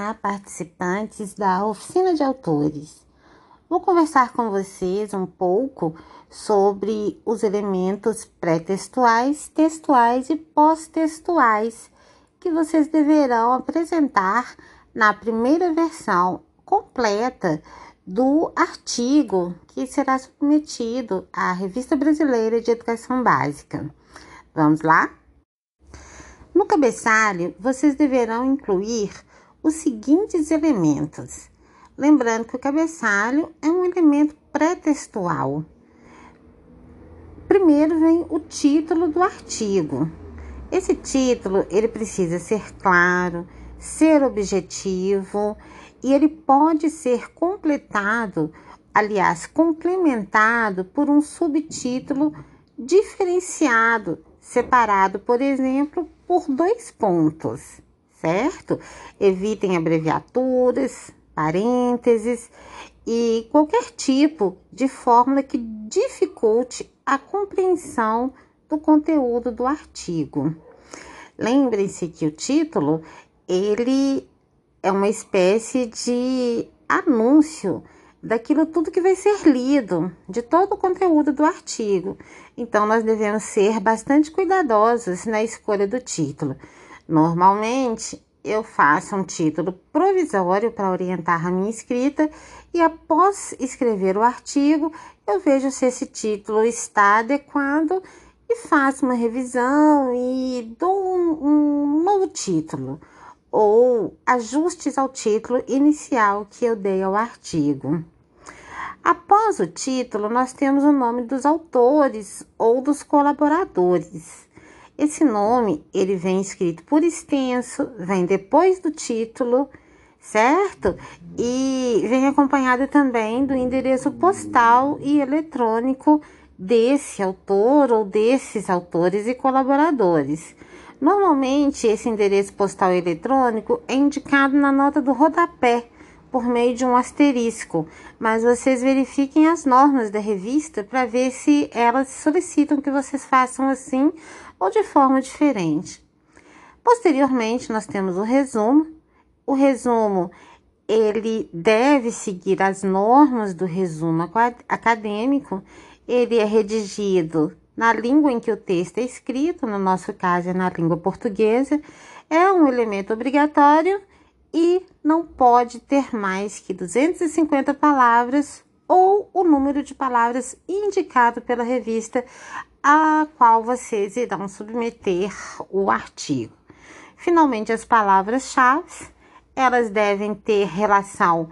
Olá, participantes da oficina de autores. Vou conversar com vocês um pouco sobre os elementos pré-textuais, textuais e pós-textuais que vocês deverão apresentar na primeira versão completa do artigo que será submetido à Revista Brasileira de Educação Básica. Vamos lá? No cabeçalho, vocês deverão incluir os seguintes elementos. Lembrando que o cabeçalho é um elemento pré-textual. Primeiro vem o título do artigo. Esse título, ele precisa ser claro, ser objetivo e ele pode ser completado, aliás, complementado por um subtítulo diferenciado, separado, por exemplo, por dois pontos certo? Evitem abreviaturas, parênteses e qualquer tipo de fórmula que dificulte a compreensão do conteúdo do artigo. Lembrem-se que o título ele é uma espécie de anúncio daquilo tudo que vai ser lido, de todo o conteúdo do artigo. Então, nós devemos ser bastante cuidadosos na escolha do título. Normalmente, eu faço um título provisório para orientar a minha escrita e após escrever o artigo, eu vejo se esse título está adequado e faço uma revisão e dou um, um novo título ou ajustes ao título inicial que eu dei ao artigo. Após o título, nós temos o nome dos autores ou dos colaboradores. Esse nome, ele vem escrito por extenso, vem depois do título, certo? E vem acompanhado também do endereço postal e eletrônico desse autor ou desses autores e colaboradores. Normalmente, esse endereço postal eletrônico é indicado na nota do rodapé por meio de um asterisco, mas vocês verifiquem as normas da revista para ver se elas solicitam que vocês façam assim ou de forma diferente. Posteriormente, nós temos o resumo. O resumo ele deve seguir as normas do resumo acadêmico. Ele é redigido na língua em que o texto é escrito, no nosso caso é na língua portuguesa. É um elemento obrigatório e não pode ter mais que 250 palavras ou o número de palavras indicado pela revista a qual vocês irão submeter o artigo. Finalmente, as palavras-chave, elas devem ter relação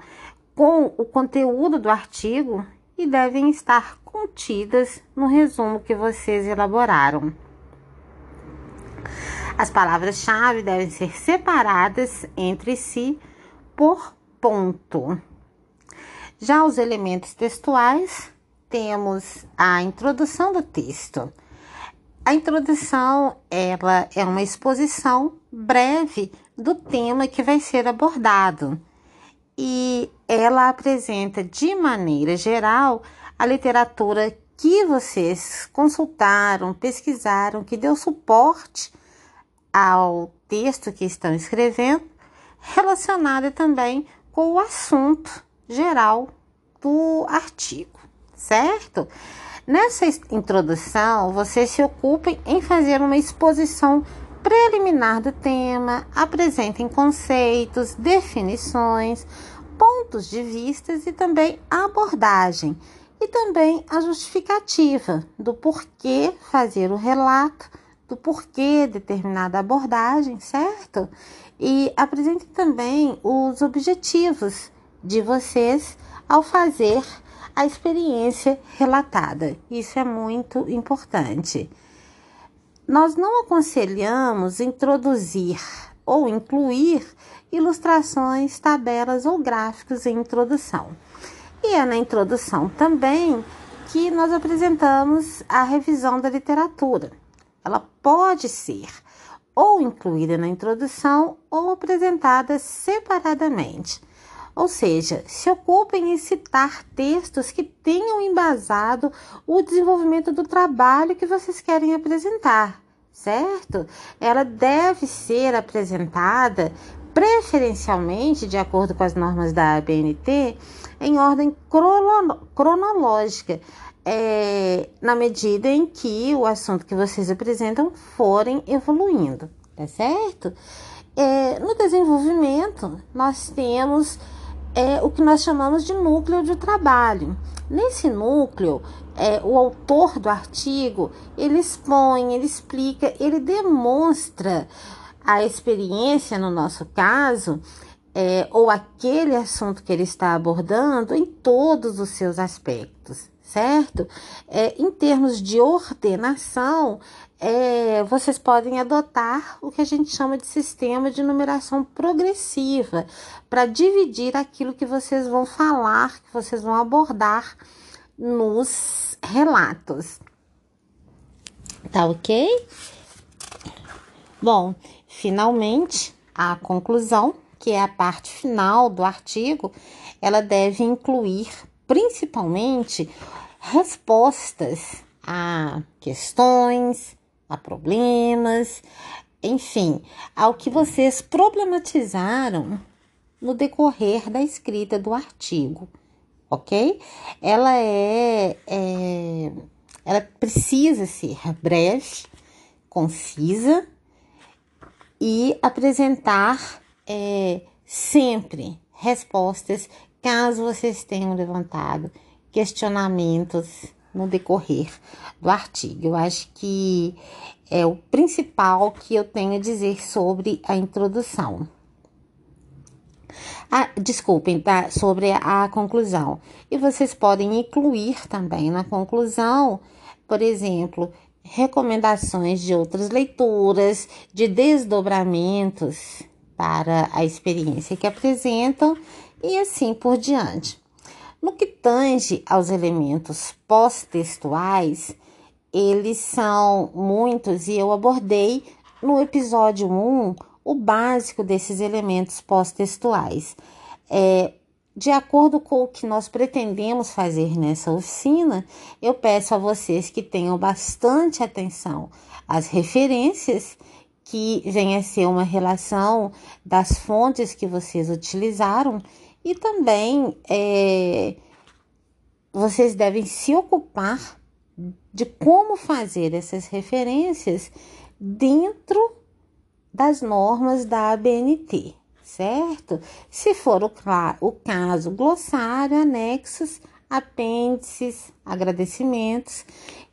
com o conteúdo do artigo e devem estar contidas no resumo que vocês elaboraram. As palavras-chave devem ser separadas entre si por ponto. Já os elementos textuais, temos a introdução do texto. A introdução ela é uma exposição breve do tema que vai ser abordado e ela apresenta de maneira geral a literatura que vocês consultaram, pesquisaram, que deu suporte ao texto que estão escrevendo, relacionada também com o assunto geral do artigo, certo? Nessa introdução, vocês se ocupem em fazer uma exposição preliminar do tema, apresentem conceitos, definições, pontos de vistas e também a abordagem e também a justificativa do porquê fazer o relato do porquê determinada abordagem, certo? E apresente também os objetivos de vocês ao fazer a experiência relatada. Isso é muito importante. Nós não aconselhamos introduzir ou incluir ilustrações, tabelas ou gráficos em introdução. E é na introdução também que nós apresentamos a revisão da literatura. Ela pode ser ou incluída na introdução ou apresentada separadamente. Ou seja, se ocupem em citar textos que tenham embasado o desenvolvimento do trabalho que vocês querem apresentar, certo? Ela deve ser apresentada preferencialmente, de acordo com as normas da ABNT, em ordem cronológica, é, na medida em que o assunto que vocês apresentam forem evoluindo, tá certo? É, no desenvolvimento, nós temos é, o que nós chamamos de núcleo de trabalho. Nesse núcleo, é, o autor do artigo ele expõe, ele explica, ele demonstra a experiência, no nosso caso, é, ou aquele assunto que ele está abordando em todos os seus aspectos, certo? É, em termos de ordenação, é, vocês podem adotar o que a gente chama de sistema de numeração progressiva para dividir aquilo que vocês vão falar, que vocês vão abordar nos relatos. Tá ok? Bom, finalmente, a conclusão, que é a parte final do artigo, ela deve incluir principalmente respostas a questões, a problemas, enfim, ao que vocês problematizaram no decorrer da escrita do artigo, ok? Ela é, é ela precisa ser breve, concisa e apresentar é, sempre respostas caso vocês tenham levantado questionamentos no decorrer do artigo. Eu acho que é o principal que eu tenho a dizer sobre a introdução. Ah, desculpem, tá? Sobre a conclusão. E vocês podem incluir também na conclusão, por exemplo, recomendações de outras leituras, de desdobramentos para a experiência que apresentam e assim por diante. No que tange aos elementos pós-textuais, eles são muitos e eu abordei no episódio 1 o básico desses elementos pós-textuais. É, de acordo com o que nós pretendemos fazer nessa oficina, eu peço a vocês que tenham bastante atenção às referências, que venha a ser uma relação das fontes que vocês utilizaram e também é, vocês devem se ocupar de como fazer essas referências dentro das normas da ABNT, certo? Se for o, o caso, glossário, anexos, apêndices, agradecimentos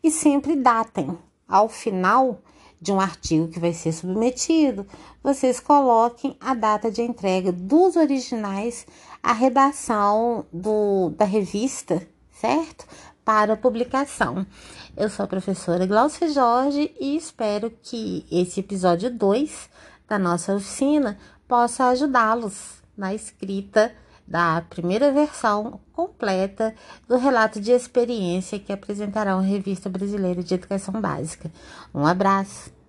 e sempre datem ao final de um artigo que vai ser submetido, vocês coloquem a data de entrega dos originais, a redação do, da revista, certo? Para publicação. Eu sou a professora Glaucia Jorge e espero que esse episódio 2 da nossa oficina possa ajudá-los na escrita da primeira versão completa do relato de experiência que apresentará a Revista Brasileira de Educação Básica. Um abraço!